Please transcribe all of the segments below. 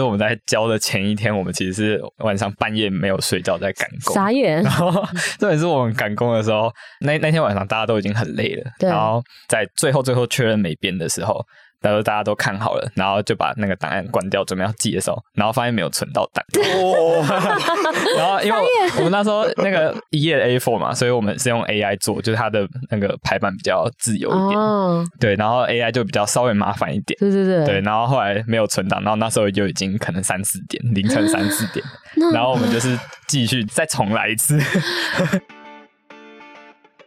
就是我们在交的前一天，我们其实是晚上半夜没有睡觉在赶工。傻眼。然后 重点是我们赶工的时候，那那天晚上大家都已经很累了。对。然后在最后最后确认没变的时候。然后大家都看好了，然后就把那个档案关掉，准备要寄的时候，然后发现没有存到档。哦、然后因为我们那时候那个一页 A4 嘛，所以我们是用 AI 做，就是它的那个排版比较自由一点。哦、对，然后 AI 就比较稍微麻烦一点。对对对。对，然后后来没有存档，然后那时候就已经可能三四点，凌晨三四点。然后我们就是继续再重来一次。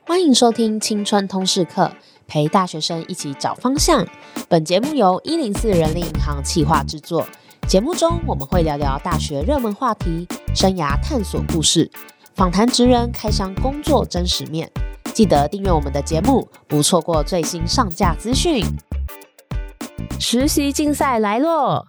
欢迎收听青春通识课。陪大学生一起找方向。本节目由一零四人力银行企划制作。节目中我们会聊聊大学热门话题、生涯探索故事，访谈职人开箱工作真实面。记得订阅我们的节目，不错过最新上架资讯。实习竞赛来喽！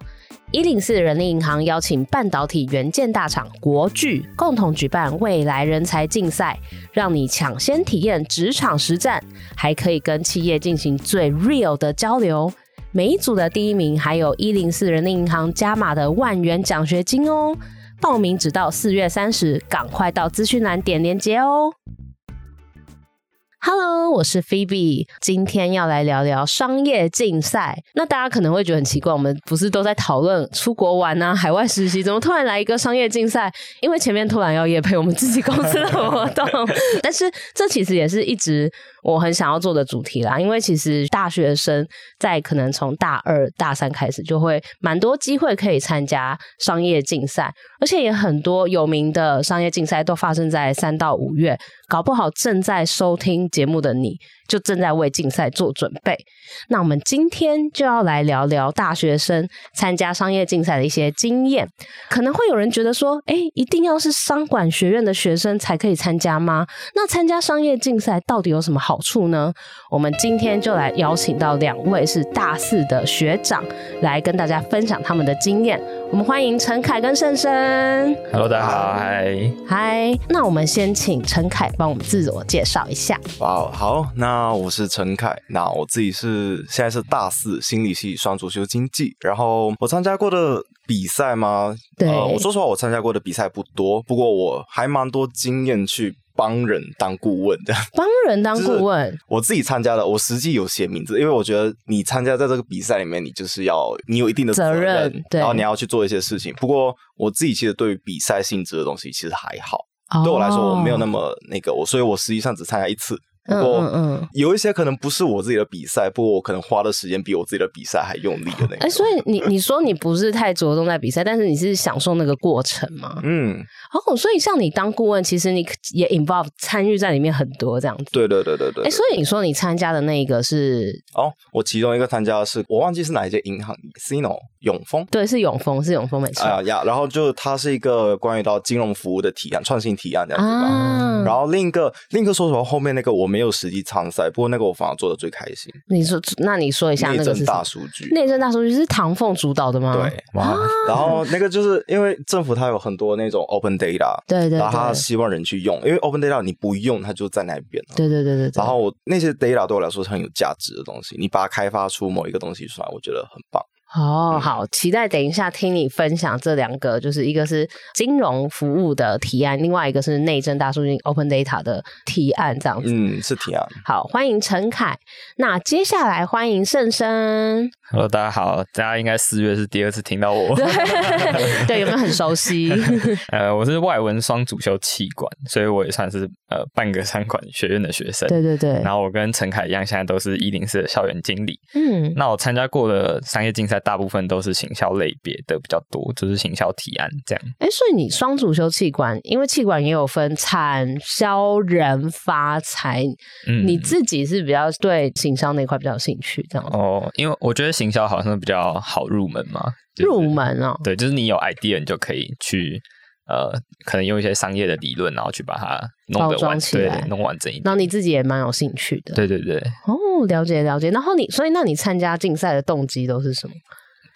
一零四人力银行邀请半导体元件大厂国巨共同举办未来人才竞赛，让你抢先体验职场实战，还可以跟企业进行最 real 的交流。每一组的第一名还有一零四人力银行加码的万元奖学金哦！报名直到四月三十，赶快到资讯栏点连接哦。Hello，我是 Phoebe，今天要来聊聊商业竞赛。那大家可能会觉得很奇怪，我们不是都在讨论出国玩啊、海外实习，怎么突然来一个商业竞赛？因为前面突然要业配我们自己公司的活动，但是这其实也是一直我很想要做的主题啦。因为其实大学生在可能从大二、大三开始，就会蛮多机会可以参加商业竞赛，而且也很多有名的商业竞赛都发生在三到五月。搞不好正在收听节目的你，就正在为竞赛做准备。那我们今天就要来聊聊大学生参加商业竞赛的一些经验。可能会有人觉得说，哎，一定要是商管学院的学生才可以参加吗？那参加商业竞赛到底有什么好处呢？我们今天就来邀请到两位是大四的学长，来跟大家分享他们的经验。我们欢迎陈凯跟胜申。Hello，大家好，嗨，嗨。那我们先请陈凯帮我们自我介绍一下。哇，wow, 好，那我是陈凯，那我自己是现在是大四心理系双主修经济，然后我参加过的比赛吗？对，呃，我说实话，我参加过的比赛不多，不过我还蛮多经验去。帮人当顾问的，帮人当顾问，我自己参加的，我实际有写名字，因为我觉得你参加在这个比赛里面，你就是要你有一定的责任，对，然后你要去做一些事情。不过我自己其实对于比赛性质的东西其实还好，哦、对我来说我没有那么那个，我所以我实际上只参加一次。不过，嗯嗯，有一些可能不是我自己的比赛，不过我可能花的时间比我自己的比赛还用力的那个。哎，所以你你说你不是太着重在比赛，但是你是享受那个过程吗？嗯，哦，所以像你当顾问，其实你也 involve 参与在里面很多这样子。对对对对对。哎，所以你说你参加的那一个是？哦，我其中一个参加的是，我忘记是哪一间银行，Cino 永丰。对，是永丰，是永丰美错。啊呀，然后就它是一个关于到金融服务的提案，创新提案这样子吧。啊。然后另一个另一个说实话，后面那个我没有实际参赛。不过那个我反而做的最开心。你说，那你说一下那个是大数据？内政大数据是唐凤主导的吗？对，哇。然后那个就是因为政府它有很多那种 open data，对对对，然后他希望人去用，因为 open data 你不用它就在那边了。对对对对。然后我那些 data 对我来说是很有价值的东西，你把它开发出某一个东西出来，我觉得很棒。哦，好，期待等一下听你分享这两个，就是一个是金融服务的提案，另外一个是内政大数据 Open Data 的提案，这样子。嗯，是提案。好，欢迎陈凯。那接下来欢迎盛生。Hello，大家好，大家应该四月是第二次听到我，对，有没有很熟悉？呃，我是外文双主修气管，所以我也算是呃半个三管学院的学生。对对对。然后我跟陈凯一样，现在都是一零四的校园经理。嗯。那我参加过的商业竞赛，大部分都是行销类别的比较多，就是行销提案这样。哎，所以你双主修气管，因为气管也有分产销人发财，嗯，你自己是比较对行销那块比较有兴趣这样。哦，因为我觉得。行销好像比较好入门嘛，就是、入门哦，对，就是你有 idea，你就可以去呃，可能用一些商业的理论，然后去把它弄得完整，对，弄完整一点。然后你自己也蛮有兴趣的，对对对。哦，了解了解。然后你，所以那你参加竞赛的动机都是什么？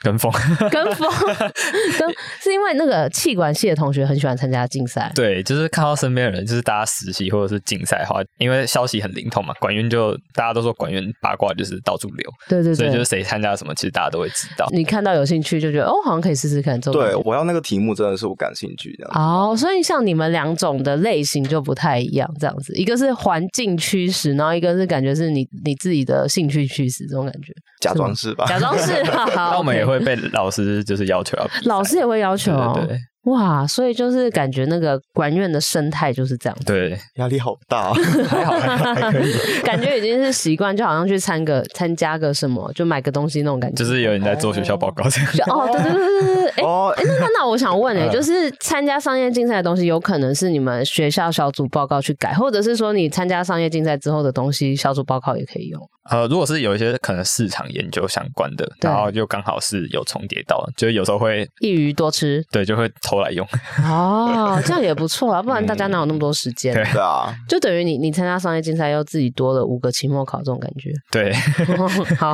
跟风，跟风，跟是因为那个气管系的同学很喜欢参加竞赛。对，就是看到身边的人，就是大家实习或者是竞赛的话，因为消息很灵通嘛。管院就大家都说管院八卦就是到处流，对对对，所以就是谁参加什么，其实大家都会知道。你看到有兴趣就觉得哦，好像可以试试看。对，我要那个题目真的是我感兴趣这样。哦，所以像你们两种的类型就不太一样，这样子，一个是环境驱使，然后一个是感觉是你你自己的兴趣驱使这种感觉。假装是吧？假装是。那我们也会被老师就是要求要，老师也会要求哦。对对对哇，所以就是感觉那个管院的生态就是这样，对，压力好大，还好还可以，感觉已经是习惯，就好像去参个参加个什么，就买个东西那种感觉，就是有人在做学校报告。这样。哦，对对对对对对，哦，哎，那那我想问哎，就是参加商业竞赛的东西，有可能是你们学校小组报告去改，或者是说你参加商业竞赛之后的东西，小组报告也可以用。呃，如果是有一些可能市场研究相关的，然后就刚好是有重叠到，就有时候会一鱼多吃，对，就会偷来用。哦，这样也不错啊，不然大家哪有那么多时间？对啊，就等于你你参加商业竞赛，又自己多了五个期末考这种感觉。对，好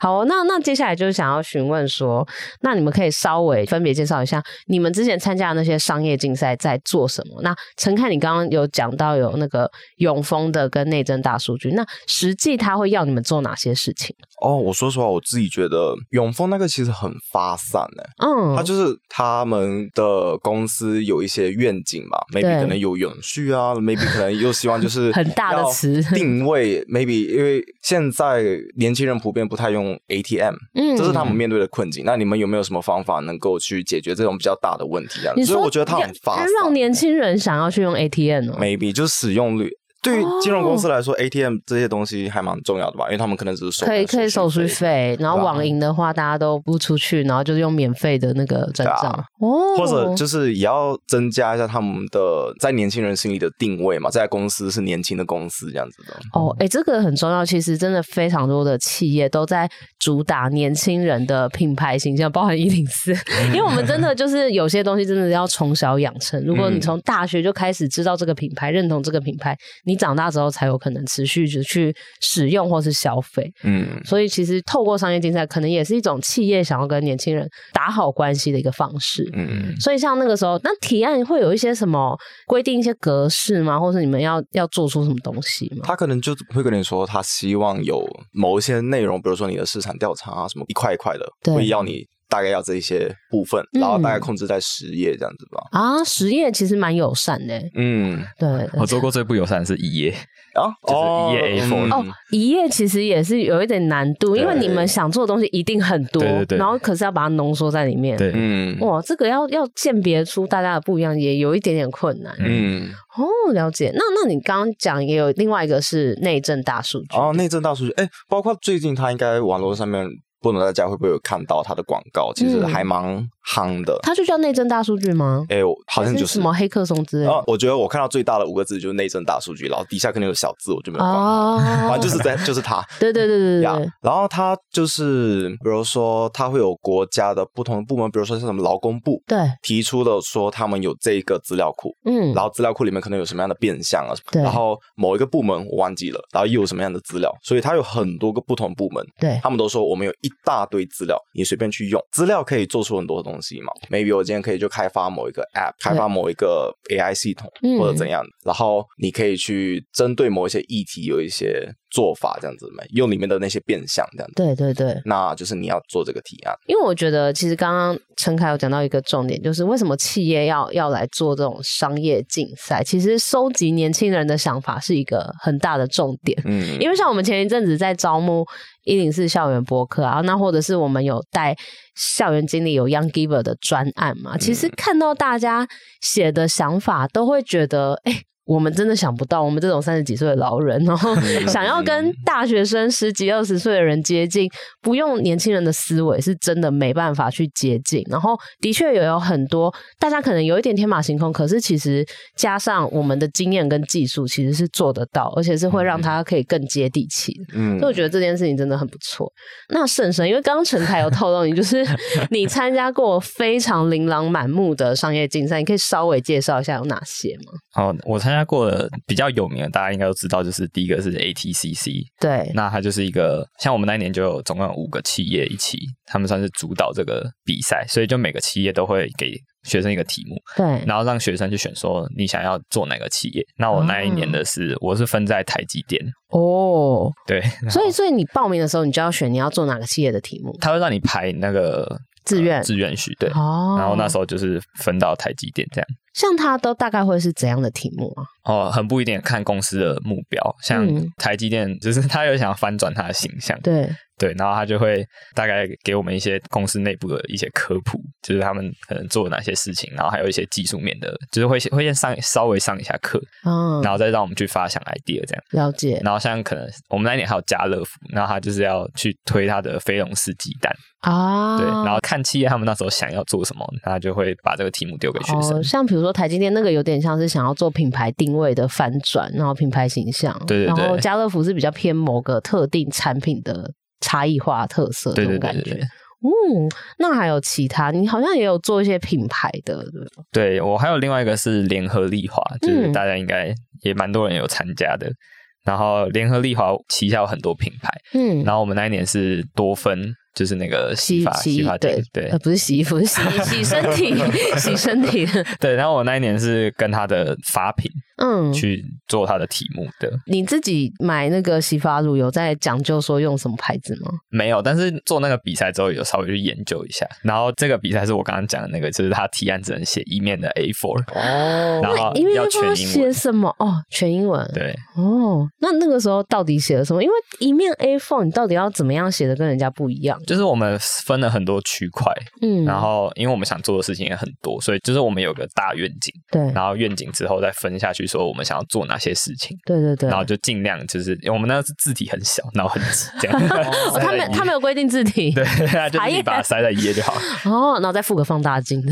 好，那那接下来就是想要询问说，那你们可以稍微分别介绍一下你们之前参加的那些商业竞赛在做什么？那陈凯，你刚刚有讲到有那个永丰的跟内政大数据，那实际他会要。你们做哪些事情？哦，我说实话，我自己觉得永丰那个其实很发散呢。嗯，他就是他们的公司有一些愿景吧，maybe 可能有永续啊，maybe 可能又希望就是 很大的词定位，maybe 因为现在年轻人普遍不太用 ATM，嗯，这是他们面对的困境。那你们有没有什么方法能够去解决这种比较大的问题？啊，所以我觉得他很发散，让年轻人想要去用 ATM 哦，maybe 就是使用率。对于金融公司来说，ATM 这些东西还蛮重要的吧，因为他们可能只是收可以可以手续费，然后网银的话，大家都不出去，然后就是用免费的那个转账。哦，或者就是也要增加一下他们的在年轻人心里的定位嘛，这家公司是年轻的公司这样子的。哦，哎，这个很重要，其实真的非常多的企业都在主打年轻人的品牌形象，包含一零四，因为我们真的就是有些东西真的要从小养成，如果你从大学就开始知道这个品牌，认同这个品牌，你。你长大之后才有可能持续的去使用或是消费，嗯，所以其实透过商业竞赛，可能也是一种企业想要跟年轻人打好关系的一个方式，嗯，所以像那个时候，那提案会有一些什么规定一些格式吗？或是你们要要做出什么东西吗？他可能就会跟你说，他希望有某一些内容，比如说你的市场调查啊，什么一块一块的，对会要你。大概要这一些部分，然后大概控制在十页这样子吧。嗯、啊，十页其实蛮友善的。嗯，对，对，对。我做过最不友善的是一页啊，就是一页 A4。哦，一页其实也是有一点难度，因为你们想做的东西一定很多，对对对，然后可是要把它浓缩在里面。对，嗯，哇，这个要要鉴别出大家的不一样，也有一点点困难。嗯，哦，了解。那那你刚刚讲也有另外一个是内政大数据哦，内政大数据，哎，包括最近它应该网络上面。不知道大家会不会有看到它的广告？其实还蛮夯的。他就叫内政大数据吗？哎，好像就是，是什么黑客松之类的。我觉得我看到最大的五个字就是内政大数据，然后底下可能有小字，我就没有管。哦，反正就是在就是他。对对对对对。然后他就是，比如说他会有国家的不同的部门，比如说像什么劳工部，对，提出的说他们有这个资料库，嗯，然后资料库里面可能有什么样的变相啊什么，对。然后某一个部门我忘记了，然后又有什么样的资料，所以他有很多个不同部门，对，他们都说我们有一大堆资料。你随便去用资料可以做出很多东西嘛？Maybe 我今天可以就开发某一个 App，开发某一个 AI 系统或者怎样，然后你可以去针对某一些议题有一些做法，这样子没用里面的那些变相这样子。对对对，那就是你要做这个提案。因为我觉得其实刚刚陈凯有讲到一个重点，就是为什么企业要要来做这种商业竞赛？其实收集年轻人的想法是一个很大的重点。嗯，因为像我们前一阵子在招募。一零四校园博客啊，那或者是我们有带校园经理有 Young Giver 的专案嘛？其实看到大家写的想法，都会觉得，哎、欸。我们真的想不到，我们这种三十几岁的老人，然 后想要跟大学生十几二十岁的人接近，不用年轻人的思维，是真的没办法去接近。然后的确也有很多大家可能有一点天马行空，可是其实加上我们的经验跟技术，其实是做得到，而且是会让他可以更接地气。嗯，所以我觉得这件事情真的很不错。那婶婶，因为刚刚陈凯有透露你就是 你参加过非常琳琅满目的商业竞赛，你可以稍微介绍一下有哪些吗？好，我参。加过的比较有名的，大家应该都知道，就是第一个是 ATCC，对，那它就是一个像我们那一年就有总共有五个企业一起，他们算是主导这个比赛，所以就每个企业都会给学生一个题目，对，然后让学生去选说你想要做哪个企业。那我那一年的是，哦、我是分在台积电。哦，对，所以所以你报名的时候，你就要选你要做哪个企业的题目，他会让你排那个。志愿自愿许对，哦，然后那时候就是分到台积电这样。像他都大概会是怎样的题目啊？哦，很不一定，看公司的目标。像台积电，就是他有想要翻转他的形象，对对，然后他就会大概给我们一些公司内部的一些科普，就是他们可能做哪些事情，然后还有一些技术面的，就是会会先上稍微上一下课，嗯，然后再让我们去发想 idea 这样。了解。然后像可能我们那一年还有家乐福，然后他就是要去推他的飞龙式鸡蛋啊，对，然后看企业他们那时候想要做什么，他就会把这个题目丢给学生。哦，像比如说台积电那个有。点像是想要做品牌定位的翻转，然后品牌形象，对对对，然后家乐福是比较偏某个特定产品的差异化特色，这种感觉。对对对对对。嗯，那还有其他？你好像也有做一些品牌的，对吧？对，我还有另外一个是联合利华，就是大家应该也蛮多人有参加的。嗯、然后联合利华旗下有很多品牌，嗯，然后我们那一年是多芬。就是那个洗发洗发店，对，呃，不是洗衣服，是洗 洗身体，洗身体。对，然后我那一年是跟他的发品，嗯，去做他的题目的。你自己买那个洗发乳有在讲究说用什么牌子吗？没有，但是做那个比赛之后有稍微去研究一下。然后这个比赛是我刚刚讲的那个，就是他提案只能写一面的 A4 哦，然后要全英文。写什么？哦，全英文。对，哦，那那个时候到底写了什么？因为一面 A4，你到底要怎么样写的跟人家不一样？就是我们分了很多区块，嗯，然后因为我们想做的事情也很多，所以就是我们有个大愿景，对，然后愿景之后再分下去，说我们想要做哪些事情，对对对，然后就尽量就是因为我们那个是字体很小，然后很挤，这样。哦，他们 他没有规定字体，对，就你 把它塞在一页就好。哦，然后再附个放大镜，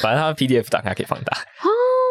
反正它 PDF 打开可以放大。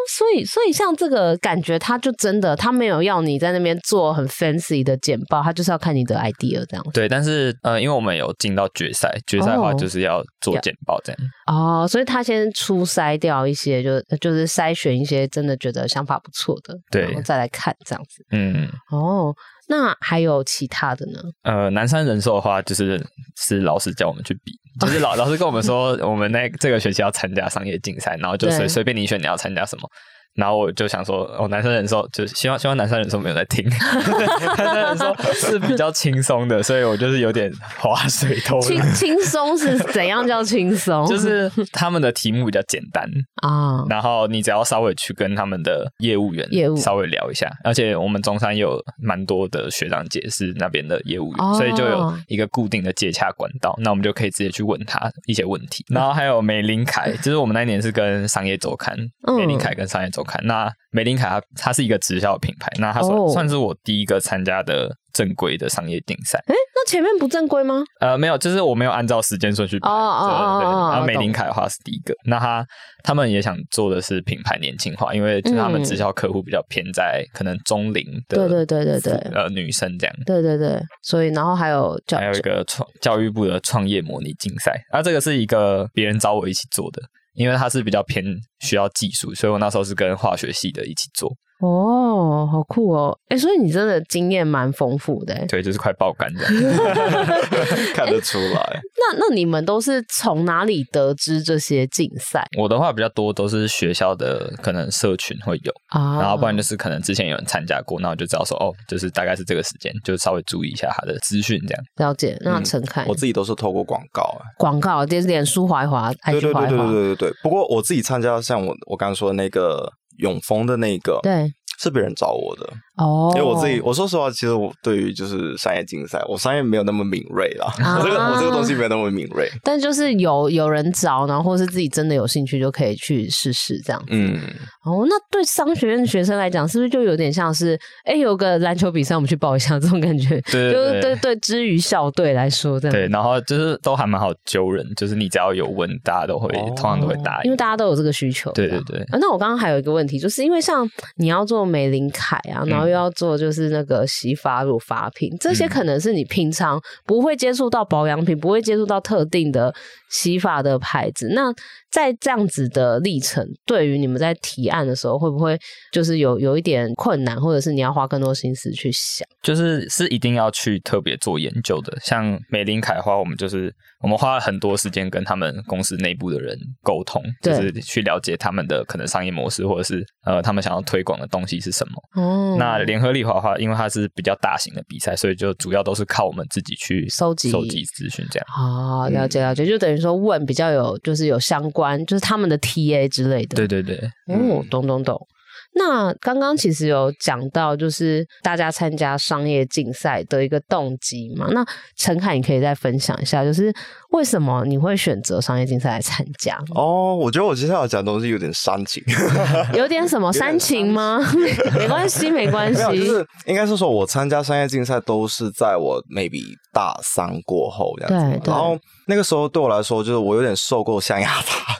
所以，所以像这个感觉，他就真的，他没有要你在那边做很 fancy 的简报，他就是要看你的 idea 这样。对，但是呃，因为我们有进到决赛，决赛的话就是要做简报这样。哦，哦，所以他先初筛掉一些，就就是筛选一些真的觉得想法不错的，对，然后再来看这样子。嗯，哦。那还有其他的呢？呃，南山人寿的话，就是是老师叫我们去比，就是老 老师跟我们说，我们那这个学期要参加商业竞赛，然后就随随便你选你要参加什么。然后我就想说，哦，男生人寿就是希望希望男生人寿没有在听，男生人寿是比较轻松的，所以我就是有点划水头。轻轻松是怎样叫轻松？就是他们的题目比较简单啊，然后你只要稍微去跟他们的业务员业务稍微聊一下，而且我们中山有蛮多的学长姐是那边的业务员，所以就有一个固定的接洽管道，那我们就可以直接去问他一些问题。然后还有美林凯，就是我们那一年是跟商业周刊，美林凯跟商业周刊。那美林凯它它是一个直销品牌，那它算、oh. 算是我第一个参加的正规的商业竞赛。哎、欸，那前面不正规吗？呃，没有，就是我没有按照时间顺序排。哦哦哦哦。然后美林凯的话是第一个，那他他们也想做的是品牌年轻化，因为就是他们直销客户比较偏在可能中龄的，对对对对对，呃，女生这样。对对对，所以然后还有教还有一个创教育部的创业模拟竞赛，啊这个是一个别人找我一起做的。因为它是比较偏需要技术，所以我那时候是跟化学系的一起做。哦，好酷哦！哎，所以你真的经验蛮丰富的。对，就是快爆肝这样，看得出来。那那你们都是从哪里得知这些竞赛？我的话比较多都是学校的，可能社群会有啊，然后不然就是可能之前有人参加过，那我就知道说哦，就是大概是这个时间，就稍微注意一下他的资讯这样。了解。那陈凯，我自己都是透过广告，广告就是脸书滑一滑，对对对对对对对。不过我自己参加像我我刚刚说的那个。永丰的那个，对，是别人找我的。哦，因为我自己，我说实话，其实我对于就是商业竞赛，我商业没有那么敏锐啦。啊、我这个我这个东西没有那么敏锐。但就是有有人找，然后或是自己真的有兴趣，就可以去试试这样子。嗯，哦，那对商学院的学生来讲，是不是就有点像是，哎，有个篮球比赛，我们去报一下 这种感觉？对，对，对，就是对对，之于校队来说，这样。对，然后就是都还蛮好揪人，就是你只要有问，大家都会、哦、通常都会答应，因为大家都有这个需求。对对对。啊，那我刚刚还有一个问题，就是因为像你要做玫琳凯啊，然后又要做就是那个洗发乳、发品，这些可能是你平常不会接触到保养品，不会接触到特定的洗发的牌子。那在这样子的历程，对于你们在提案的时候，会不会就是有有一点困难，或者是你要花更多心思去想？就是是一定要去特别做研究的。像玫琳凯的话，我们就是我们花了很多时间跟他们公司内部的人沟通，就是去了解他们的可能商业模式，或者是呃他们想要推广的东西是什么。哦。那联合利华的话，因为它是比较大型的比赛，所以就主要都是靠我们自己去收集收集资讯这样。哦，了解了解，就等于说问比较有就是有相关，就是他们的 TA 之类的。对对对。哦，懂懂懂。那刚刚其实有讲到，就是大家参加商业竞赛的一个动机嘛。那陈凯，你可以再分享一下，就是为什么你会选择商业竞赛来参加？哦，我觉得我接下来讲的东西有点煽情，有点什么煽情吗？没关系，没关系。就是应该是说，我参加商业竞赛都是在我 maybe 大三过后这样子。对，对。然后那个时候对我来说，就是我有点受够象牙塔。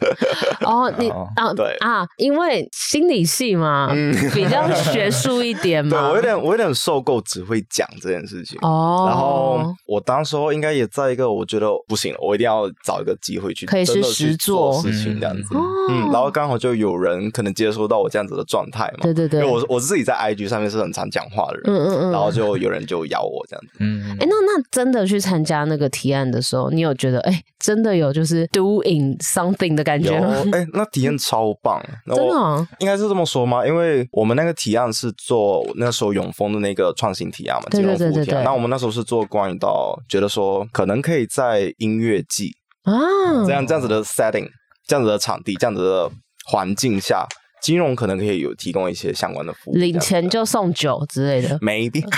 哦，你 啊，对啊，因为心理系嘛。嗯，比较学术一点嘛。对，我有点，我有点受够只会讲这件事情。哦。然后我当时候应该也在一个，我觉得不行了，我一定要找一个机会去可以是实做事情这样子。嗯。然后刚好就有人可能接收到我这样子的状态嘛。对对对。因为我我自己在 IG 上面是很常讲话的人。嗯嗯嗯。然后就有人就邀我这样子。嗯。哎，那那真的去参加那个提案的时候，你有觉得哎，真的有就是 doing something 的感觉吗？哎，那体验超棒。真的？应该是这么说吗？因为我们那个提案是做那时候永丰的那个创新提案嘛，金融服务提案。那我们那时候是做关于到觉得说可能可以在音乐季啊。这样这样子的 setting，这样子的场地，这样子的环境下，金融可能可以有提供一些相关的服务，领钱就送酒之类的，maybe。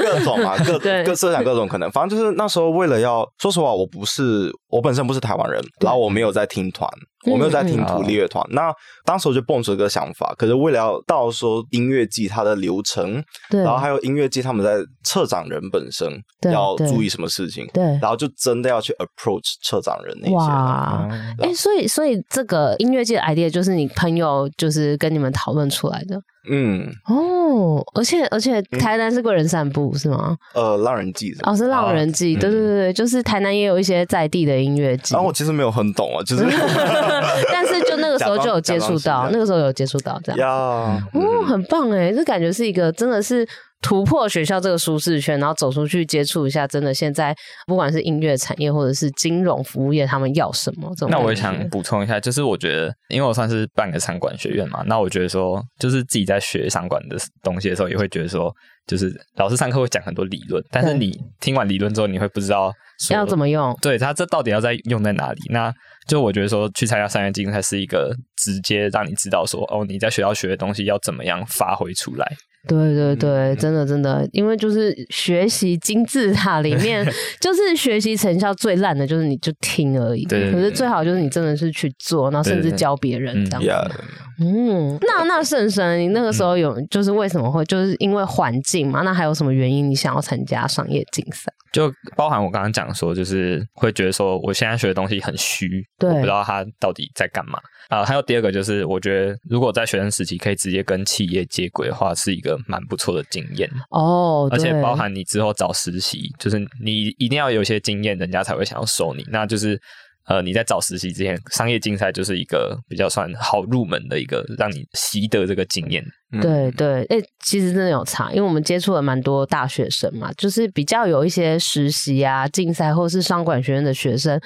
各种啊，各各设想各种可能。反正就是那时候为了要说实话，我不是我本身不是台湾人，然后我没有在听团。我没有在听独立乐团，那当时我就蹦出一个想法，可是为了要到说音乐季它的流程，对，然后还有音乐季他们在策展人本身要注意什么事情，对，然后就真的要去 approach 策展人那些。哇，哎，所以所以这个音乐季的 idea 就是你朋友就是跟你们讨论出来的。嗯哦，而且而且台南是贵人散步是吗？呃，浪人祭哦，是浪人祭，对对对对，就是台南也有一些在地的音乐季。然后我其实没有很懂啊，就是，但是就那个时候就有接触到，那个时候有接触到这样。哦，很棒哎，这感觉是一个真的是。突破学校这个舒适圈，然后走出去接触一下，真的现在不管是音乐产业或者是金融服务业，他们要什么？那我也想补充一下，就是我觉得，因为我算是半个商管学院嘛，那我觉得说，就是自己在学商管的东西的时候，也会觉得说，就是老师上课会讲很多理论，但是你听完理论之后，你会不知道要怎么用。对，他这到底要在用在哪里？那就我觉得说，去参加商业竞赛是一个直接让你知道说，哦，你在学校学的东西要怎么样发挥出来。对对对，真的真的，因为就是学习金字塔里面，就是学习成效最烂的，就是你就听而已。对，可是最好就是你真的是去做，然后甚至教别人这样子。嗯，那那圣生，你那个时候有就是为什么会就是因为环境嘛？那还有什么原因你想要参加商业竞赛？就包含我刚刚讲说，就是会觉得说我现在学的东西很虚，对，我不知道他到底在干嘛啊。还有第二个就是，我觉得如果在学生时期可以直接跟企业接轨的话，是一个蛮不错的经验哦。而且包含你之后找实习，就是你一定要有一些经验，人家才会想要收你。那就是呃，你在找实习之前，商业竞赛就是一个比较算好入门的一个，让你习得这个经验。对对，哎，其实真的有差，因为我们接触了蛮多大学生嘛，就是比较有一些实习啊、竞赛或是商管学院的学生，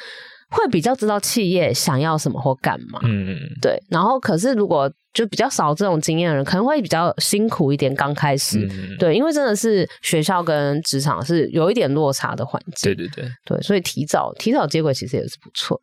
会比较知道企业想要什么或干嘛。嗯，对。然后，可是如果就比较少这种经验的人，可能会比较辛苦一点。刚开始，嗯、对，因为真的是学校跟职场是有一点落差的环境。对对对，对，所以提早提早接轨其实也是不错。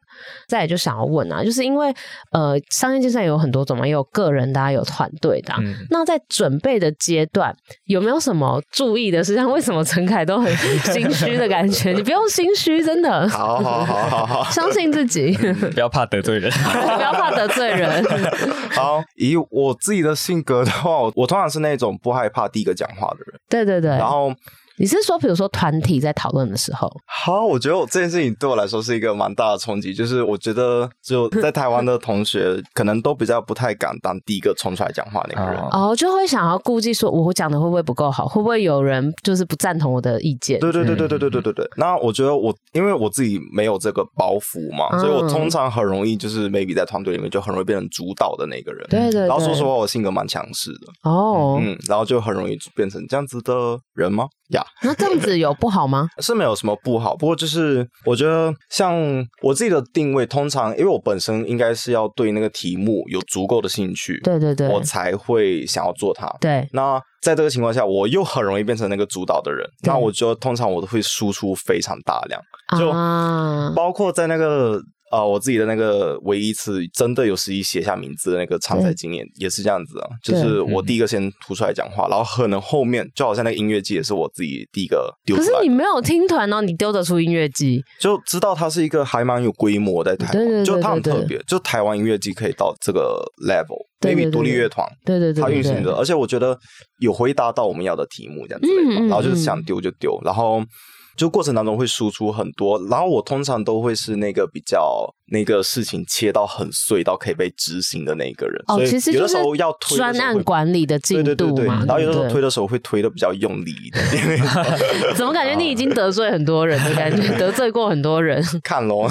再来就想要问啊，就是因为呃，商业竞赛有很多种嘛，也有个人的、啊，有团队的、啊。嗯、那在准备的阶段，有没有什么注意的事项？为什么陈凯都很心虚的感觉？你不用心虚，真的。好好好好好，相信自己，不要怕得罪人，不要怕得罪人。好。以我自己的性格的话，我我通常是那种不害怕第一个讲话的人。对对对。然后你是说，比如说团体在讨论的时候？好，我觉得我这件事情对我来说是一个蛮大的冲击，就是我觉得就在台湾的同学 可能都比较不太敢当第一个冲出来讲话那个人，哦，就会想要顾忌说我讲的会不会不够好，会不会有人就是不赞同我的意见？对对对对对对对对对。那我觉得我因为我自己没有这个包袱嘛，所以我通常很容易就是 maybe 在团队里面就很容易变成主导的那个人。对对对。然后说实话，我性格蛮强势的。哦。嗯，然后就很容易变成这样子的人吗？呀、yeah，那这样子有不好吗？是没有什么不好，不过就是我觉得像我自己的定位，通常因为我本身应该是要对那个题目有足够的兴趣，对对对，我才会想要做它。对，那在这个情况下，我又很容易变成那个主导的人，那我觉得通常我都会输出非常大量，就包括在那个。呃，我自己的那个唯一一次真的有实际写下名字的那个参赛经验也是这样子啊，就是我第一个先突出来讲话，然后可能后面就好像那个音乐季也是我自己第一个丢出来。可是你没有听团哦，你丢得出音乐季，就知道它是一个还蛮有规模在台湾，就它很特别，就台湾音乐季可以到这个 level，maybe 独立乐团，对对对，它运行的，而且我觉得有回答到我们要的题目这样子，然后就是想丢就丢，然后。就过程当中会输出很多，然后我通常都会是那个比较那个事情切到很碎到可以被执行的那一个人。哦，其实有的时候要推专案管理的进度嘛，对对对对，然后有的时候推的时候会推的比较用力一点。怎么感觉你已经得罪很多人的感觉？得罪过很多人？看咯。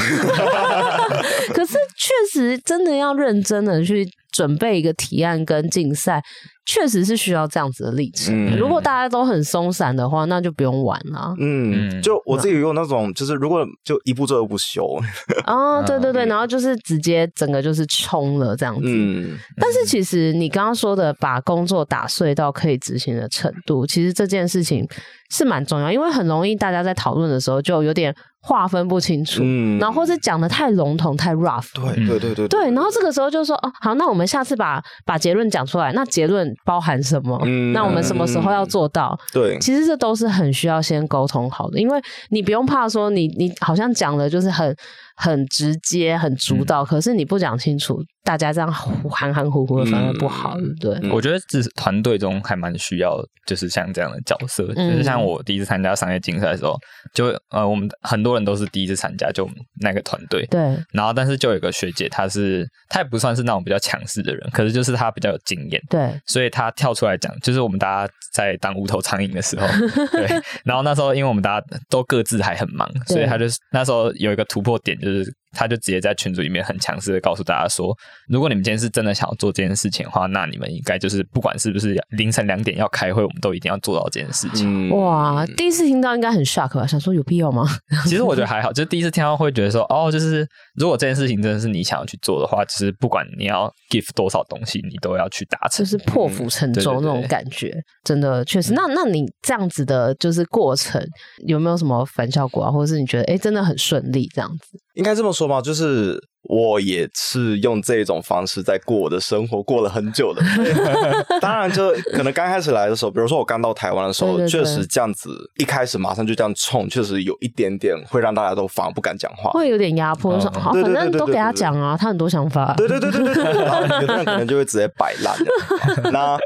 可是确实真的要认真的去准备一个提案跟竞赛。确实是需要这样子的历程。嗯、如果大家都很松散的话，那就不用玩了。嗯，就我自己有那种，就是如果就一步做都不休。哦，对对对，然后就是直接整个就是冲了这样子。嗯，但是其实你刚刚说的把工作打碎到可以执行的程度，其实这件事情是蛮重要，因为很容易大家在讨论的时候就有点。划分不清楚，嗯，然后或是讲的太笼统、太 rough，对对对对对，然后这个时候就说哦，好，那我们下次把把结论讲出来，那结论包含什么？嗯，那我们什么时候要做到？对，其实这都是很需要先沟通好的，因为你不用怕说你你好像讲的就是很。很直接，很主导，嗯、可是你不讲清楚，大家这样含含糊糊的反而不好，对不对？我觉得这是团队中还蛮需要，就是像这样的角色，嗯、就是像我第一次参加商业竞赛的时候，就呃，我们很多人都是第一次参加，就那个团队，对。然后，但是就有一个学姐，她是她也不算是那种比较强势的人，可是就是她比较有经验，对。所以她跳出来讲，就是我们大家在当无头苍蝇的时候，对。然后那时候，因为我们大家都各自还很忙，所以她就是那时候有一个突破点，就是。to 他就直接在群组里面很强势的告诉大家说，如果你们今天是真的想要做这件事情的话，那你们应该就是不管是不是凌晨两点要开会，我们都一定要做到这件事情。嗯、哇，第一次听到应该很 shock 吧？想说有必要吗？其实我觉得还好，就是第一次听到会觉得说，哦，就是如果这件事情真的是你想要去做的话，就是不管你要 give 多少东西，你都要去达成，就是破釜沉舟那种感觉。嗯、对对对真的确实。那那你这样子的，就是过程有没有什么反效果啊？或者是你觉得哎、欸，真的很顺利这样子？应该这么说吧，就是我也是用这种方式在过我的生活，过了很久的。当然，就可能刚开始来的时候，比如说我刚到台湾的时候，确实这样子，一开始马上就这样冲，确实有一点点会让大家都反而不敢讲话，会有点压迫。说好，反正都给他讲啊，他很多想法。对对对对对对，然后有的人可能就会直接摆烂。那。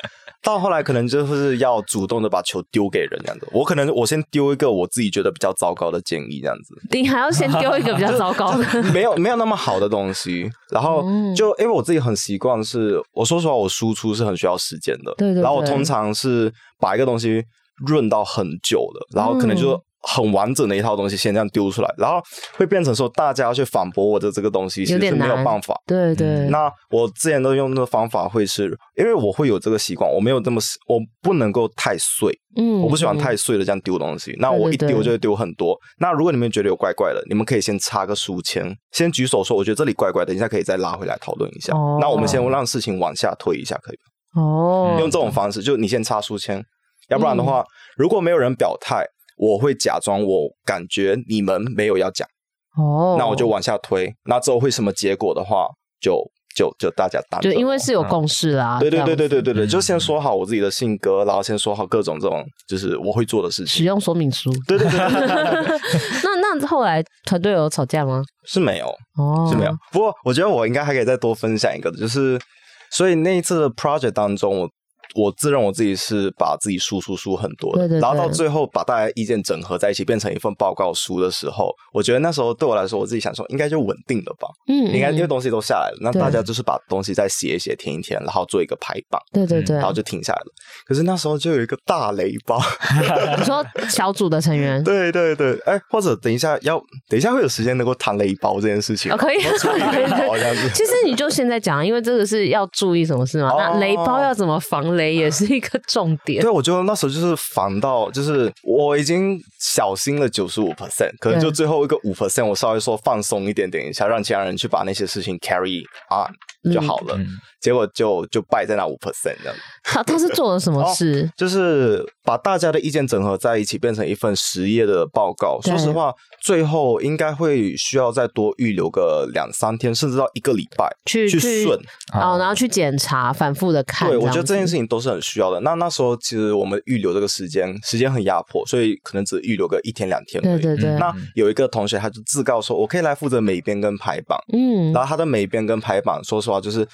到后来可能就是要主动的把球丢给人这样子，我可能我先丢一个我自己觉得比较糟糕的建议这样子，你还要先丢一个比较糟糕的，没有没有那么好的东西，然后就因为我自己很习惯是，我说实话我输出是很需要时间的，对对对，然后我通常是把一个东西润到很久的，然后可能就。很完整的一套东西，先这样丢出来，然后会变成说大家要去反驳我的这个东西，其实是没有办法。对对、嗯。那我之前都用的方法会是，因为我会有这个习惯，我没有这么，我不能够太碎。嗯。我不喜欢太碎的这样丢东西。嗯、那我一丢就会丢很多。对对对，那如果你们觉得有怪怪的，你们可以先插个书签，先举手说，我觉得这里怪怪的，等一下可以再拉回来讨论一下。哦。那我们先让事情往下推一下，可以吗？哦。用这种方式，就你先插书签，要不然的话，嗯、如果没有人表态。我会假装我感觉你们没有要讲哦，那我就往下推，那之后会什么结果的话，就就就大家当就因为是有共识啦，对对对对对对对，就先说好我自己的性格，然后先说好各种这种就是我会做的事情，使用说明书，对对对。那那后来团队有吵架吗？是没有哦，是没有。不过我觉得我应该还可以再多分享一个的，就是所以那一次的 project 当中我。我自认我自己是把自己输出输很多的，对对对，然后到最后把大家意见整合在一起，变成一份报告书的时候，我觉得那时候对我来说，我自己想说应该就稳定了吧，嗯，应该因为东西都下来了，那大家就是把东西再写一写、填一填，然后做一个排版，对对对，然后就停下来了。可是那时候就有一个大雷包，你说小组的成员，对对对，哎，或者等一下要等一下会有时间能够谈雷包这件事情，可以，可以，其实你就现在讲，因为这个是要注意什么事吗？那雷包要怎么防雷也是一个重点。对，我觉得那时候就是防到，就是我已经小心了九十五 percent，可能就最后一个五 percent，我稍微说放松一点点一下，让其他人去把那些事情 carry on 就好了。嗯、结果就就败在那五 percent 这样。他他是做了什么 事？就是把大家的意见整合在一起，变成一份十页的报告。说实话，最后应该会需要再多预留个两三天，甚至到一个礼拜去去顺，哦，然后去检查，反复的看。对，我觉得这件事情都是很需要的。那那时候其实我们预留这个时间，时间很压迫，所以可能只预留个一天两天。对对对。那有一个同学他就自告说，我可以来负责美编跟排版。嗯。然后他的美编跟排版，说实话就是。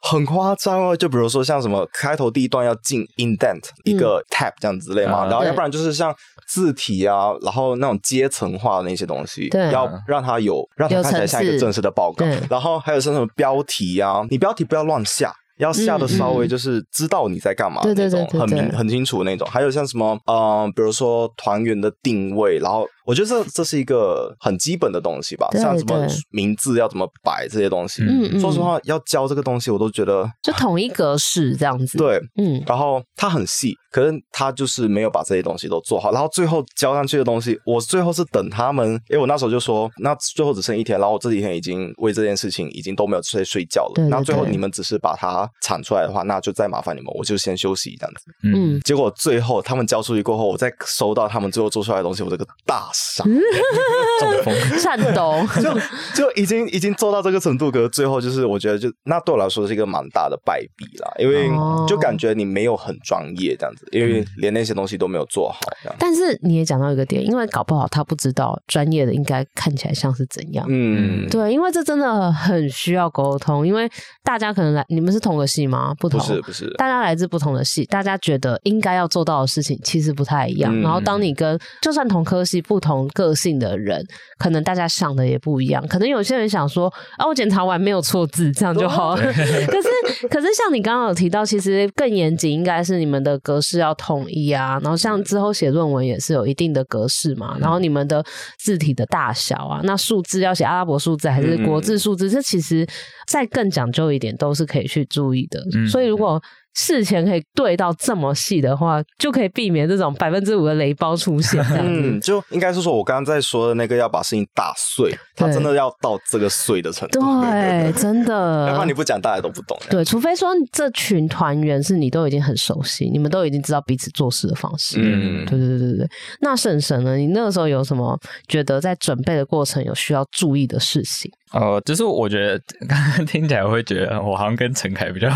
很夸张哦，就比如说像什么开头第一段要进 indent 一个 tab 这样之类嘛，嗯、然后要不然就是像字体啊，然后那种阶层化的那些东西，对，要让它有让它看起来像一个正式的报告，然后还有像什么标题啊，你标题不要乱下。要下的稍微就是知道你在干嘛那种，很明很清楚那种。还有像什么，嗯，比如说团员的定位，然后我觉得这这是一个很基本的东西吧。像什么名字要怎么摆这些东西，嗯，说实话，要教这个东西，我都觉得 就统一格式这样子。对，嗯，然后它很细，可是他就是没有把这些东西都做好。然后最后交上去的东西，我最后是等他们，因为我那时候就说，那最后只剩一天，然后我这几天已经为这件事情已经都没有睡睡觉了。那最后你们只是把它。产出来的话，那就再麻烦你们，我就先休息这样子。嗯，结果最后他们交出去过后，我再收到他们最后做出来的东西，我这个大伤，中风，颤抖，就就已经已经做到这个程度，可是最后就是我觉得就那对我来说是一个蛮大的败笔啦，因为就感觉你没有很专业这样子，因为连那些东西都没有做好。但是你也讲到一个点，因为搞不好他不知道专业的应该看起来像是怎样。嗯，对，因为这真的很需要沟通，因为大家可能来你们是同个系吗？不同，不是不是，大家来自不同的系，大家觉得应该要做到的事情其实不太一样。嗯、然后，当你跟就算同科系、不同个性的人，可能大家想的也不一样。可能有些人想说，啊，我检查完没有错字，这样就好了。可是，可是像你刚刚有提到，其实更严谨应该是你们的格式要统一啊。然后，像之后写论文也是有一定的格式嘛。然后，你们的字体的大小啊，那数字要写阿拉伯数字还是国字数字，嗯、这其实再更讲究一点，都是可以去注意的。嗯、所以，如果事前可以对到这么细的话，就可以避免这种百分之五的雷包出现。嗯，就应该是说，我刚刚在说的那个要把事情打碎，它真的要到这个碎的程度。对，真的。要不然你不讲，大家都不懂。对，除非说这群团员是你都已经很熟悉，你们都已经知道彼此做事的方式。嗯，对对对对对。那婶婶呢？你那个时候有什么觉得在准备的过程有需要注意的事情？呃，就是我觉得 刚刚听起来我会觉得我好像跟陈凯比较，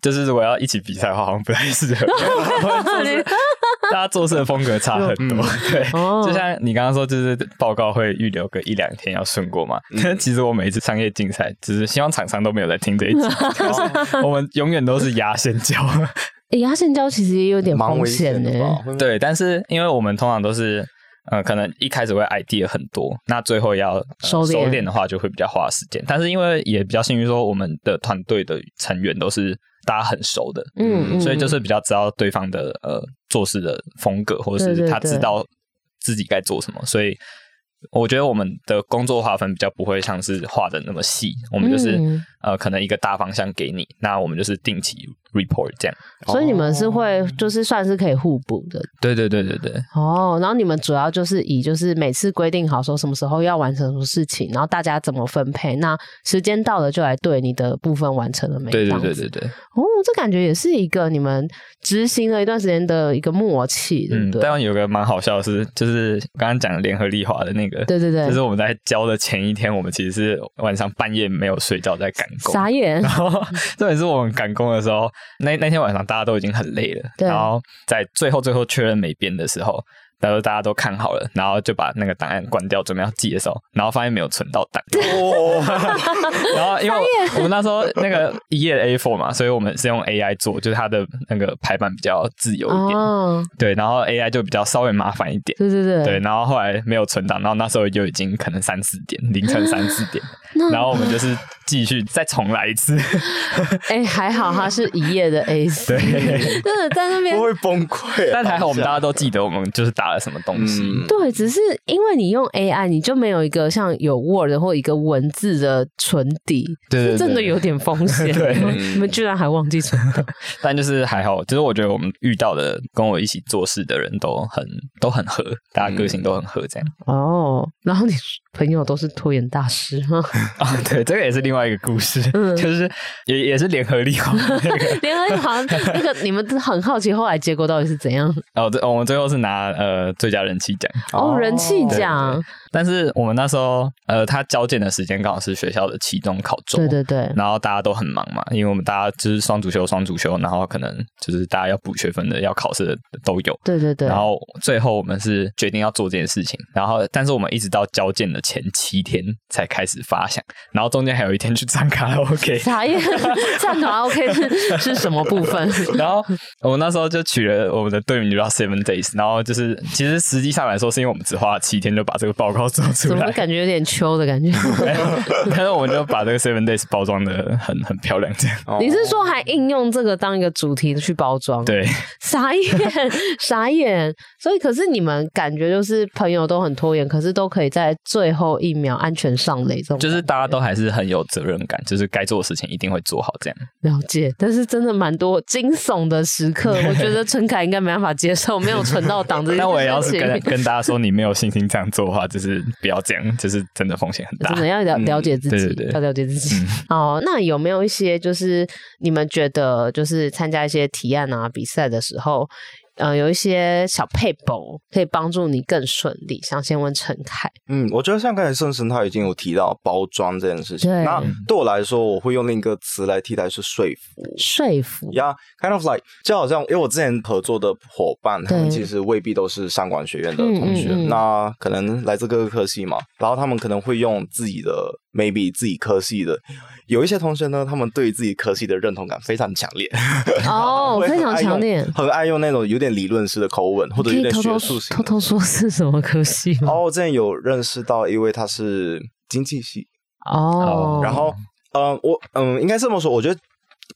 就是如果要一起比赛的话，好像不太适合。大家做事的风格差很多，嗯、对。就像你刚刚说，就是报告会预留个一两天要顺过嘛。但是其实我每一次商业竞赛，只是希望厂商都没有在听这一集，就是我们永远都是压线交。压线交其实也有点风险呢。对，但是因为我们通常都是。呃，可能一开始会 idea 很多，那最后要、呃、收敛的话，就会比较花时间。但是因为也比较幸运，说我们的团队的成员都是大家很熟的，嗯，所以就是比较知道对方的呃做事的风格，或者是他知道自己该做什么，对对对，所以我觉得我们的工作划分比较不会像是画的那么细，我们就是、嗯、呃可能一个大方向给你，那我们就是定期。Report 这样，所以你们是会就是算是可以互补的。对对对对对。哦，然后你们主要就是以就是每次规定好说什么时候要完成什么事情，然后大家怎么分配，那时间到了就来对你的部分完成了没？对对对对对。哦，这感觉也是一个你们执行了一段时间的一个默契，对不对？嗯，但有个蛮好笑的是，就是刚刚讲联合利华的那个，对对对，就是我们在交的前一天，我们其实是晚上半夜没有睡觉在赶工，傻眼。然后 这也是我们赶工的时候。那那天晚上大家都已经很累了，然后在最后最后确认没变的时候，到时候大家都看好了，然后就把那个档案关掉，准备要寄的时候，然后发现没有存到档。哦，然后因为我们那时候那个一页的 A4 嘛，所以我们是用 AI 做，就是它的那个排版比较自由一点。哦，对，然后 AI 就比较稍微麻烦一点。对对对。对，然后后来没有存档，然后那时候就已经可能三四点，凌晨三四点，然后我们就是继续再重来一次。哎、欸，还好它是一页的 A4，对，真的在那边不会崩溃。但还好我们大家都记得我们就是打了什么东西。嗯、对，只是因为你用 AI，你就没有一个像有 Word 或一个文字的存底，对，真的有点风险。对，你们居然还忘记存档。但就是还好，就是我觉得我们遇到的跟我一起做事的人都很都很合，大家个性都很合，这样。哦，然后你朋友都是拖延大师吗？啊、哦，对，这个也是另外一个故事，嗯、就是也也是联合利华、那个，联合利华那个你们很好奇后来结果到底是怎样？哦，对，我们最后是拿呃最佳人气奖哦，人气奖。但是我们那时候呃，他交件的时间刚好是学校的期中考周，对对对，然后大家都很忙嘛，因为我们大家就是双主修双主修，然后可能就是大家要补学分的、要考试的都有，对对对。然后最后我们是决定要做这件事情，然后但是我们一直到交件的前七天才开始发想，然后中间还有一天去唱卡拉 OK。啥意思？唱卡拉 OK 是是什么部分？然后我们那时候就取了我们的队名就叫 Seven Days，然后就是其实实际上来说是因为我们只花了七天就把这个报告。做出来，怎么感觉有点秋的感觉？但是我们就把这个 Seven Days 包装的很很漂亮，这样。你是说还应用这个当一个主题去包装？对，傻眼，傻眼。所以，可是你们感觉就是朋友都很拖延，可是都可以在最后一秒安全上垒，这种就是大家都还是很有责任感，就是该做的事情一定会做好，这样。了解，但是真的蛮多惊悚的时刻，我觉得陈凯应该没办法接受没有存到档这件事情。那我也要是跟跟大家说，你没有信心这样做的话，就是。不要这样，就是真的风险很大。真的要了了解自己，嗯、对对对，要了解自己。哦、嗯，那有没有一些就是你们觉得就是参加一些提案啊比赛的时候？呃，有一些小撇步可以帮助你更顺利。想先问陈凯，嗯，我觉得像刚才盛生他已经有提到包装这件事情。那对我来说，我会用另一个词来替代，是说服。说服，Yeah，kind of like，就好像因为我之前合作的伙伴，他们其实未必都是商管学院的同学，嗯嗯嗯，那可能来自各个科系嘛，然后他们可能会用自己的 maybe 自己科系的。有一些同学呢，他们对于自己科系的认同感非常强烈哦，非常强烈，很爱用那种有点理论式的口吻，或者有点学术性。偷偷说是什么科系吗？哦，我之前有认识到一位，他是经济系哦，然后呃，我嗯，应该这么说，我觉得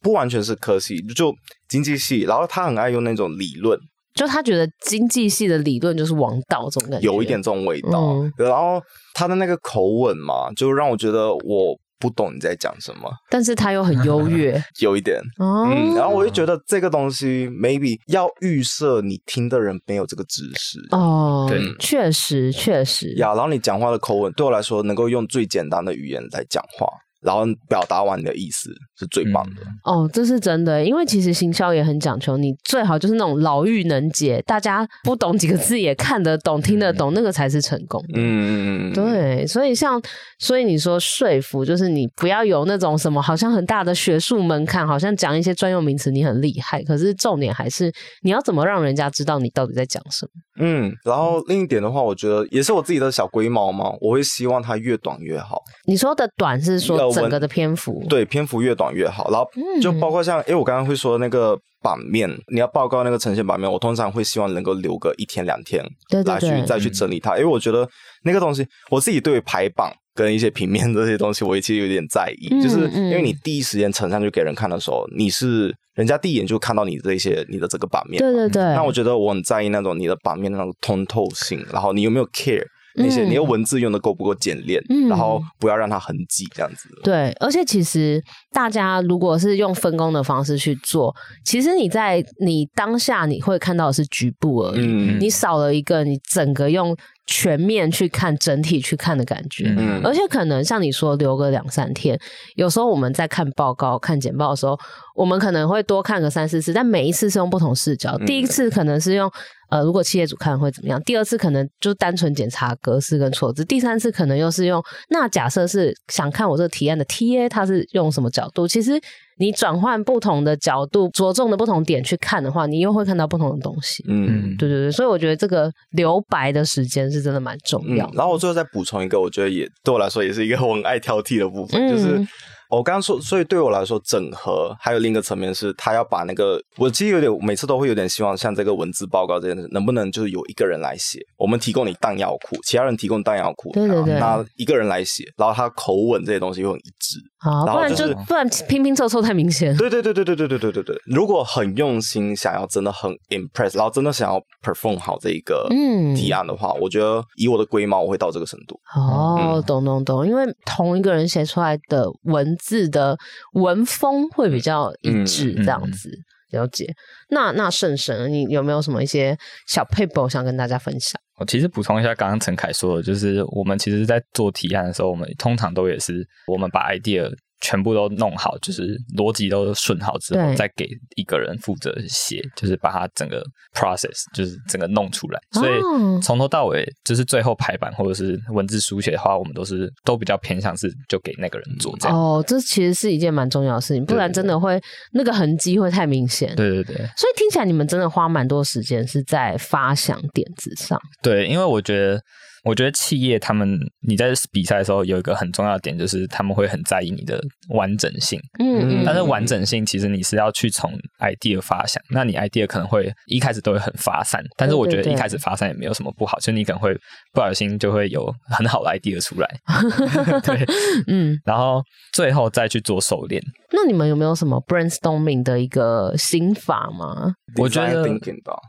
不完全是科系，就经济系，然后他很爱用那种理论，就他觉得经济系的理论就是王道，这种感觉，有一点这种味道。嗯、然后他的那个口吻嘛，就让我觉得我。不懂你在讲什么，但是他又很优越，有一点，哦、嗯，然后我就觉得这个东西 maybe 要预设你听的人没有这个知识，哦，对，确实确实，呀，然后你讲话的口吻对我来说能够用最简单的语言来讲话。然后表达完你的意思是最棒的、嗯、哦，这是真的，因为其实行销也很讲求，你最好就是那种老妪能解，大家不懂几个字也看得懂、听得懂，嗯、那个才是成功的。嗯嗯嗯，对，所以像所以你说说服，就是你不要有那种什么好像很大的学术门槛，好像讲一些专用名词你很厉害，可是重点还是你要怎么让人家知道你到底在讲什么。嗯，然后另一点的话，我觉得也是我自己的小龟毛嘛，我会希望它越短越好。你说的短是说？整个的篇幅，对，篇幅越短越好，然后就包括像，因为我刚刚会说那个版面，你要报告那个呈现版面，我通常会希望能够留个一天两天来去再去整理它，因为我觉得那个东西，我自己对于排版跟一些平面这些东西，我其实有点在意，就是因为你第一时间呈上去给人看的时候，你是人家第一眼就看到你这些你的这个版面，对对对，那我觉得我很在意那种你的版面的那种通透性，然后你有没有 care。那些你的文字用的够不够简练，嗯，然后不要让它很挤，这样子。对，而且其实大家如果是用分工的方式去做，其实你在你当下你会看到的是局部而已，嗯，你少了一个你整个用。全面去看整体去看的感觉，嗯，而且可能像你说留个两三天，有时候我们在看报告、看简报的时候，我们可能会多看个三四次，但每一次是用不同视角。嗯、第一次可能是用呃，如果企业主看会怎么样？第二次可能就单纯检查格式跟错字，第三次可能又是用那假设是想看我这个提案的 TA 他是用什么角度？其实你转换不同的角度，着重的不同点去看的话，你又会看到不同的东西。嗯，对对对，所以我觉得这个留白的时间是真的蛮重要的。嗯。然后我最后再补充一个，我觉得也对我来说也是一个 我很爱挑剔的部分，嗯、就是。我刚刚说，所以对我来说，整合还有另一个层面是，他要把那个，我其实有点每次都会有点希望，像这个文字报告这件事，能不能就是有一个人来写？我们提供你弹药库，其他人提供弹药库，对对对，那一个人来写，然后他口吻这些东西又很一致。好，不然就不然拼拼凑凑太明显。对对对对对对对对对对。如果很用心，想要真的很 impress，然后真的想要 perform 好这一个提案的话，我觉得以我的龟毛，我会到这个程度。哦，懂懂懂，因为同一个人写出来的文字的。文风会比较一致，这样子、嗯嗯、了解。那那圣神，你有没有什么一些小配博想跟大家分享？我其实补充一下，刚刚陈凯说的，就是我们其实，在做提案的时候，我们通常都也是我们把 idea。全部都弄好，就是逻辑都顺好之后，再给一个人负责写，就是把它整个 process，就是整个弄出来。所以从头到尾，就是最后排版或者是文字书写的话，我们都是都比较偏向是就给那个人做这样。哦，这其实是一件蛮重要的事情，不然真的会那个痕迹会太明显。对对对。所以听起来你们真的花蛮多时间是在发想点子上。对，因为我觉得。我觉得企业他们你在比赛的时候有一个很重要的点，就是他们会很在意你的完整性。嗯，但是完整性其实你是要去从 idea 发想，那你 idea 可能会一开始都会很发散，但是我觉得一开始发散也没有什么不好，就你可能会不小心就会有很好的 idea 出来。对，嗯，然后最后再去做熟练。那你们有没有什么 brainstorming 的一个心法吗？我觉得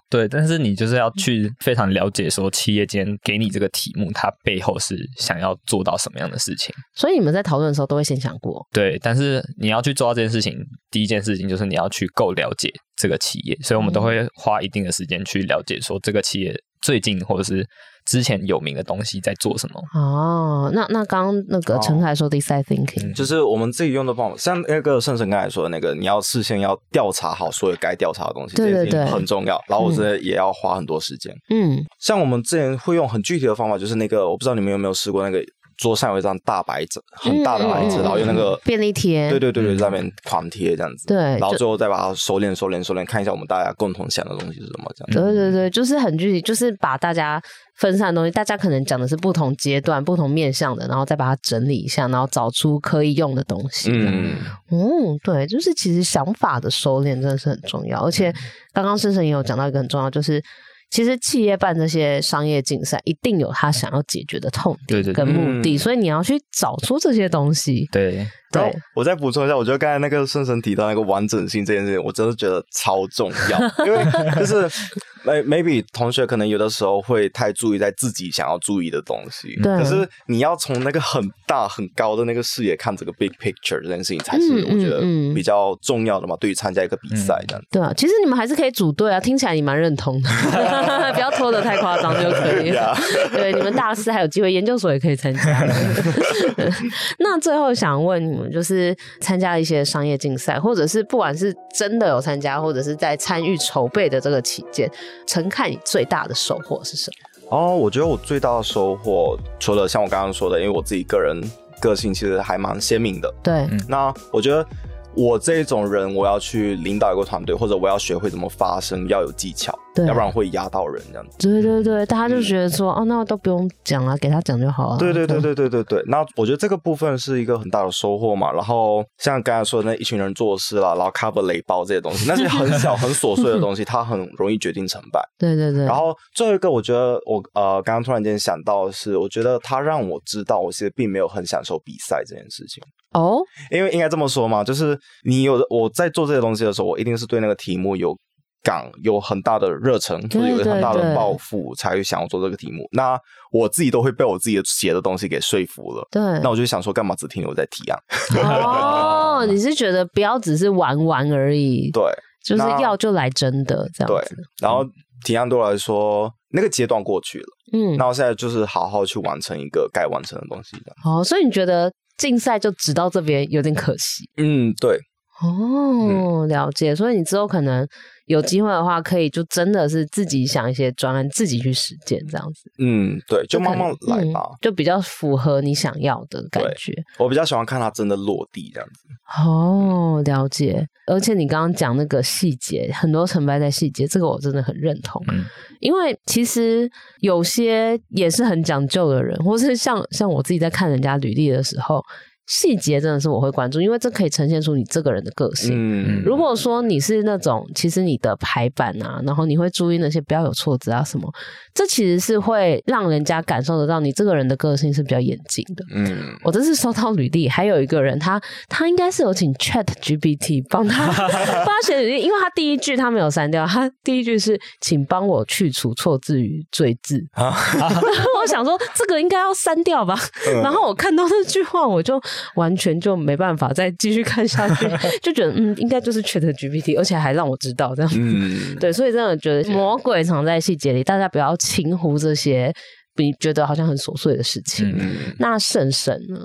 对，但是你就是要去非常了解说企业间给你这个题目，它背后是想要做到什么样的事情。所以你们在讨论的时候都会先想过。对，但是你要去做到这件事情，第一件事情就是你要去够了解这个企业，所以我们都会花一定的时间去了解说这个企业最近或者是。之前有名的东西在做什么？哦，那那刚刚那个陈凯说的 design thinking，就是我们自己用的方法，像那个圣神刚才说的那个，你要事先要调查好所有该调查的东西，对对对，很重要。然后我觉得也要花很多时间。嗯，像我们之前会用很具体的方法，就是那个我不知道你们有没有试过那个。桌上有一张大白纸，很大的白纸，嗯、然后用那个便利贴，对对对对，在那边狂贴这样子，对，然后最后再把它收敛、收敛、收敛，看一下我们大家共同想的东西是什么，这样。对对对，就是很具体，就是把大家分散的东西，大家可能讲的是不同阶段、不同面向的，然后再把它整理一下，然后找出可以用的东西。嗯嗯，对，就是其实想法的收敛真的是很重要，而且刚刚深深也有讲到一个很重要，就是。其实企业办这些商业竞赛，一定有他想要解决的痛点跟目的，所以你要去找出这些东西。对。对，我再补充一下，我觉得刚才那个圣神提到那个完整性这件事情，我真的觉得超重要，因为就是 maybe 同学可能有的时候会太注意在自己想要注意的东西，对，可是你要从那个很大很高的那个视野看这个 big picture 这件事情，才是我觉得比较重要的嘛。对于参加一个比赛这样，对啊，其实你们还是可以组队啊，听起来你蛮认同的，不要拖得太夸张就可以了。对，你们大四还有机会，研究所也可以参加。那最后想问你。就是参加一些商业竞赛，或者是不管是真的有参加，或者是在参与筹备的这个期间，陈看你最大的收获是什么？哦，我觉得我最大的收获，除了像我刚刚说的，因为我自己个人个性其实还蛮鲜明的。对，嗯，那我觉得。我这种人，我要去领导一个团队，或者我要学会怎么发声，要有技巧，对，要不然会压到人这样子。对对对，大家就觉得说，嗯、哦，那都不用讲了，给他讲就好了。对对对对对对对。那我觉得这个部分是一个很大的收获嘛。然后像刚才说的那一群人做事啦，然后 cover 雷包这些东西，那些很 小很琐碎的东西，它很容易决定成败。对对对。然后最后一个，我觉得我呃，刚刚突然间想到的是，我觉得他让我知道，我其实并没有很享受比赛这件事情。哦，oh? 因为应该这么说嘛，就是你有的我在做这些东西的时候，我一定是对那个题目有感，有很大的热忱，就是有很大的抱负，才会想要做这个题目。那我自己都会被我自己写的东西给说服了。对，那我就想说，干嘛只停留在提案？哦，oh, 你是觉得不要只是玩玩而已？对，就是要就来真的这样子。对，然后提案对我来说，那个阶段过去了。嗯，那我现在就是好好去完成一个该完成的东西。哦，所以你觉得？竞赛就只到这边有点可惜。嗯，对。哦，了解。所以你之后可能有机会的话，可以就真的是自己想一些专案，自己去实践这样子。嗯，对，就慢慢来吧，嗯，就比较符合你想要的感觉。我比较喜欢看它真的落地这样子。哦，了解。而且你刚刚讲那个细节，很多成败在细节，这个我真的很认同。嗯，因为其实有些也是很讲究的人，或是像像我自己在看人家履历的时候。细节真的是我会关注，因为这可以呈现出你这个人的个性。嗯，如果说你是那种，其实你的排版啊，然后你会注意那些不要有错字啊什么，这其实是会让人家感受得到你这个人的个性是比较严谨的。嗯，我这次收到履历，还有一个人，他他应该是有请 Chat GPT 帮他 帮他写履历，因为他第一句他没有删掉，他第一句是请帮我去除错字与赘字。啊，我想说这个应该要删掉吧，然后我看到那句话我就。完全就没办法再继续看下去，就觉得嗯，应该就是 ChatGPT，而且还让我知道这样。嗯，对，所以真的觉得魔鬼藏在细节里，大家不要轻忽这些你觉得好像很琐碎的事情。嗯，那圣神呢？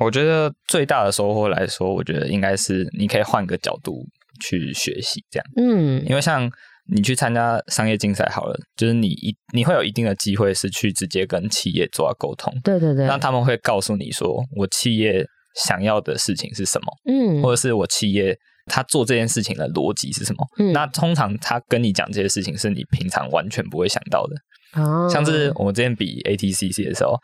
我觉得最大的收获来说，我觉得应该是你可以换个角度去学习，这样。嗯，因为像。你去参加商业竞赛好了，就是你一你会有一定的机会是去直接跟企业做沟通，对对对，那他们会告诉你说，我企业想要的事情是什么，嗯，或者是我企业他做这件事情的逻辑是什么，嗯，那通常他跟你讲这些事情是你平常完全不会想到的，哦，像是我们之前比 ATCC 的时候，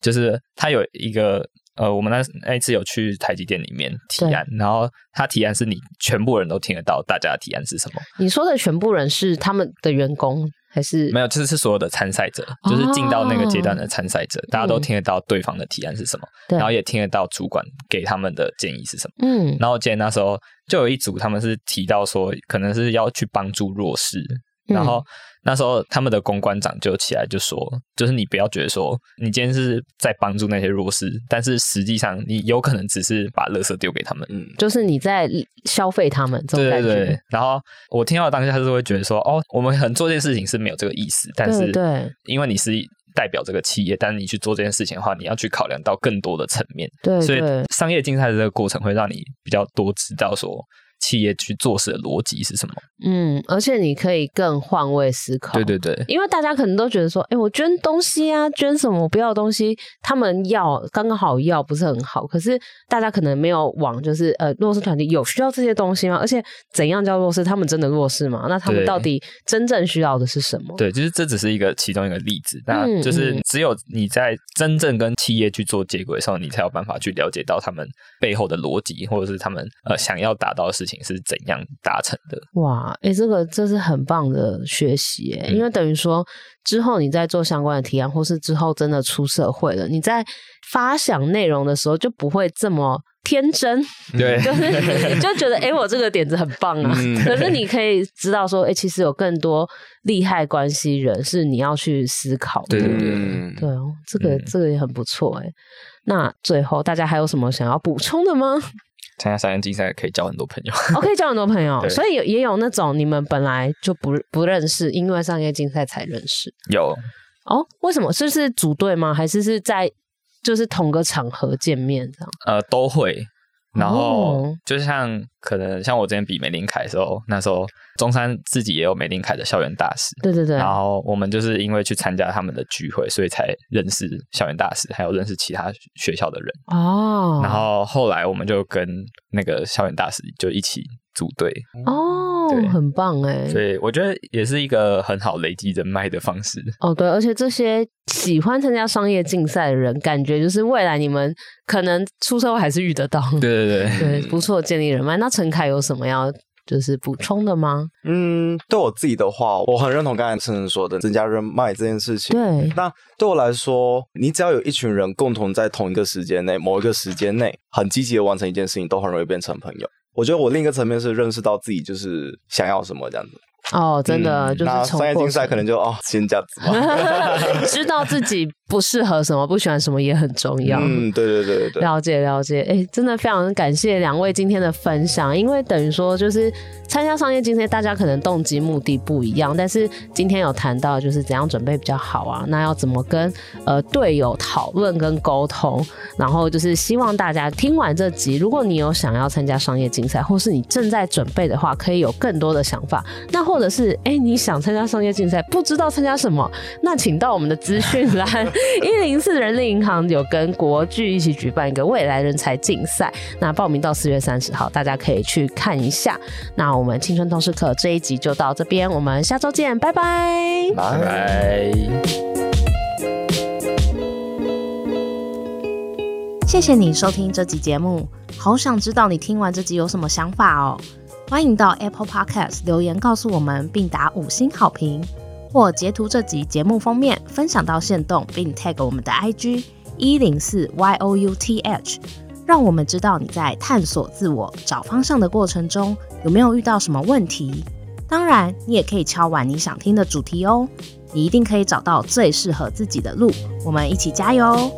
就是他有一个。呃，我们那那一次有去台积电里面提案，然后他提案是你全部人都听得到，大家的提案是什么？你说的全部人是他们的员工还是没有？就是是所有的参赛者，哦、就是进到那个阶段的参赛者，大家都听得到对方的提案是什么，嗯、然后也听得到主管给他们的建议是什么。嗯，然后我记得那时候就有一组他们是提到说，可能是要去帮助弱势，然后。那时候他们的公关长就起来就说，就是你不要觉得说你今天是在帮助那些弱势，但是实际上你有可能只是把垃圾丢给他们，嗯，就是你在消费他们这种感觉。对对对。然后我听到当下，就是会觉得说，哦，我们很做这件事情是没有这个意思，但是对，因为你是代表这个企业，但是你去做这件事情的话，你要去考量到更多的层面，对，所以商业竞赛的这个过程会让你比较多知道说。企业去做事的逻辑是什么？嗯，而且你可以更换位思考。对对对，因为大家可能都觉得说，哎、欸，我捐东西啊，捐什么我不要的东西，他们要刚刚好要，不是很好。可是大家可能没有往，就是呃，弱势团体有需要这些东西吗？而且怎样叫弱势？他们真的弱势吗？那他们到底真正需要的是什么？对，就是这只是一个其中一个例子。那就是只有你在真正跟企业去做接轨的时候，你才有办法去了解到他们背后的逻辑，或者是他们呃想要达到的事情。是怎样达成的？哇，哎、欸，这个这是很棒的学习，哎、嗯，因为等于说之后你在做相关的提案，或是之后真的出社会了，你在发想内容的时候就不会这么天真，对，就是 就觉得哎、欸，我这个点子很棒啊。嗯、可是你可以知道说，哎、欸，其实有更多利害关系人是你要去思考的，对对对，对哦，这个、嗯、这个也很不错，哎。那最后大家还有什么想要补充的吗？参加商业竞赛可以交很多朋友，我可以交很多朋友，所以也也有那种你们本来就不不认识，因为商业竞赛才认识。有哦，为什么？是不是组队吗？还是是在就是同个场合见面这样？呃，都会。然后就像可能像我之前比玫琳凯的时候，那时候中山自己也有玫琳凯的校园大使，对对对。然后我们就是因为去参加他们的聚会，所以才认识校园大使，还有认识其他学校的人。哦。然后后来我们就跟那个校园大使就一起组队。哦。对，很棒哎！所以我觉得也是一个很好累积人脉的方式。哦，对，而且这些喜欢参加商业竞赛的人，感觉就是未来你们可能出社会还是遇得到。对对对，对，不错，建立人脉。那陈凯有什么要就是补充的吗？嗯，对我自己的话，我很认同刚才陈晨说的增加人脉这件事情。对，那对我来说，你只要有一群人共同在同一个时间内，某一个时间内，很积极的完成一件事情，都很容易变成朋友。我觉得我另一个层面是认识到自己就是想要什么这样子。哦，真的、嗯、就是从商业竞赛可能就哦，先这样子吧，知道自己不适合什么，不喜欢什么也很重要。嗯，对对对对，了解了解。哎，真的非常感谢两位今天的分享，因为等于说就是参加商业竞赛，大家可能动机目的不一样，但是今天有谈到就是怎样准备比较好啊，那要怎么跟呃队友讨论跟沟通，然后就是希望大家听完这集，如果你有想要参加商业竞赛，或是你正在准备的话，可以有更多的想法。那或者是哎，你想参加商业竞赛，不知道参加什么，那请到我们的资讯栏 一零四人力银行有跟国巨一起举办一个未来人才竞赛，那报名到四月三十号，大家可以去看一下。那我们青春通识课这一集就到这边，我们下周见，拜拜，拜拜。谢谢你收听这集节目，好想知道你听完这集有什么想法哦。欢迎到 Apple Podcast 留言告诉我们，并打五星好评，或截图这集节目封面分享到线动，并 tag 我们的 IG 一零四 youth，让我们知道你在探索自我、找方向的过程中有没有遇到什么问题。当然，你也可以敲完你想听的主题哦，你一定可以找到最适合自己的路。我们一起加油！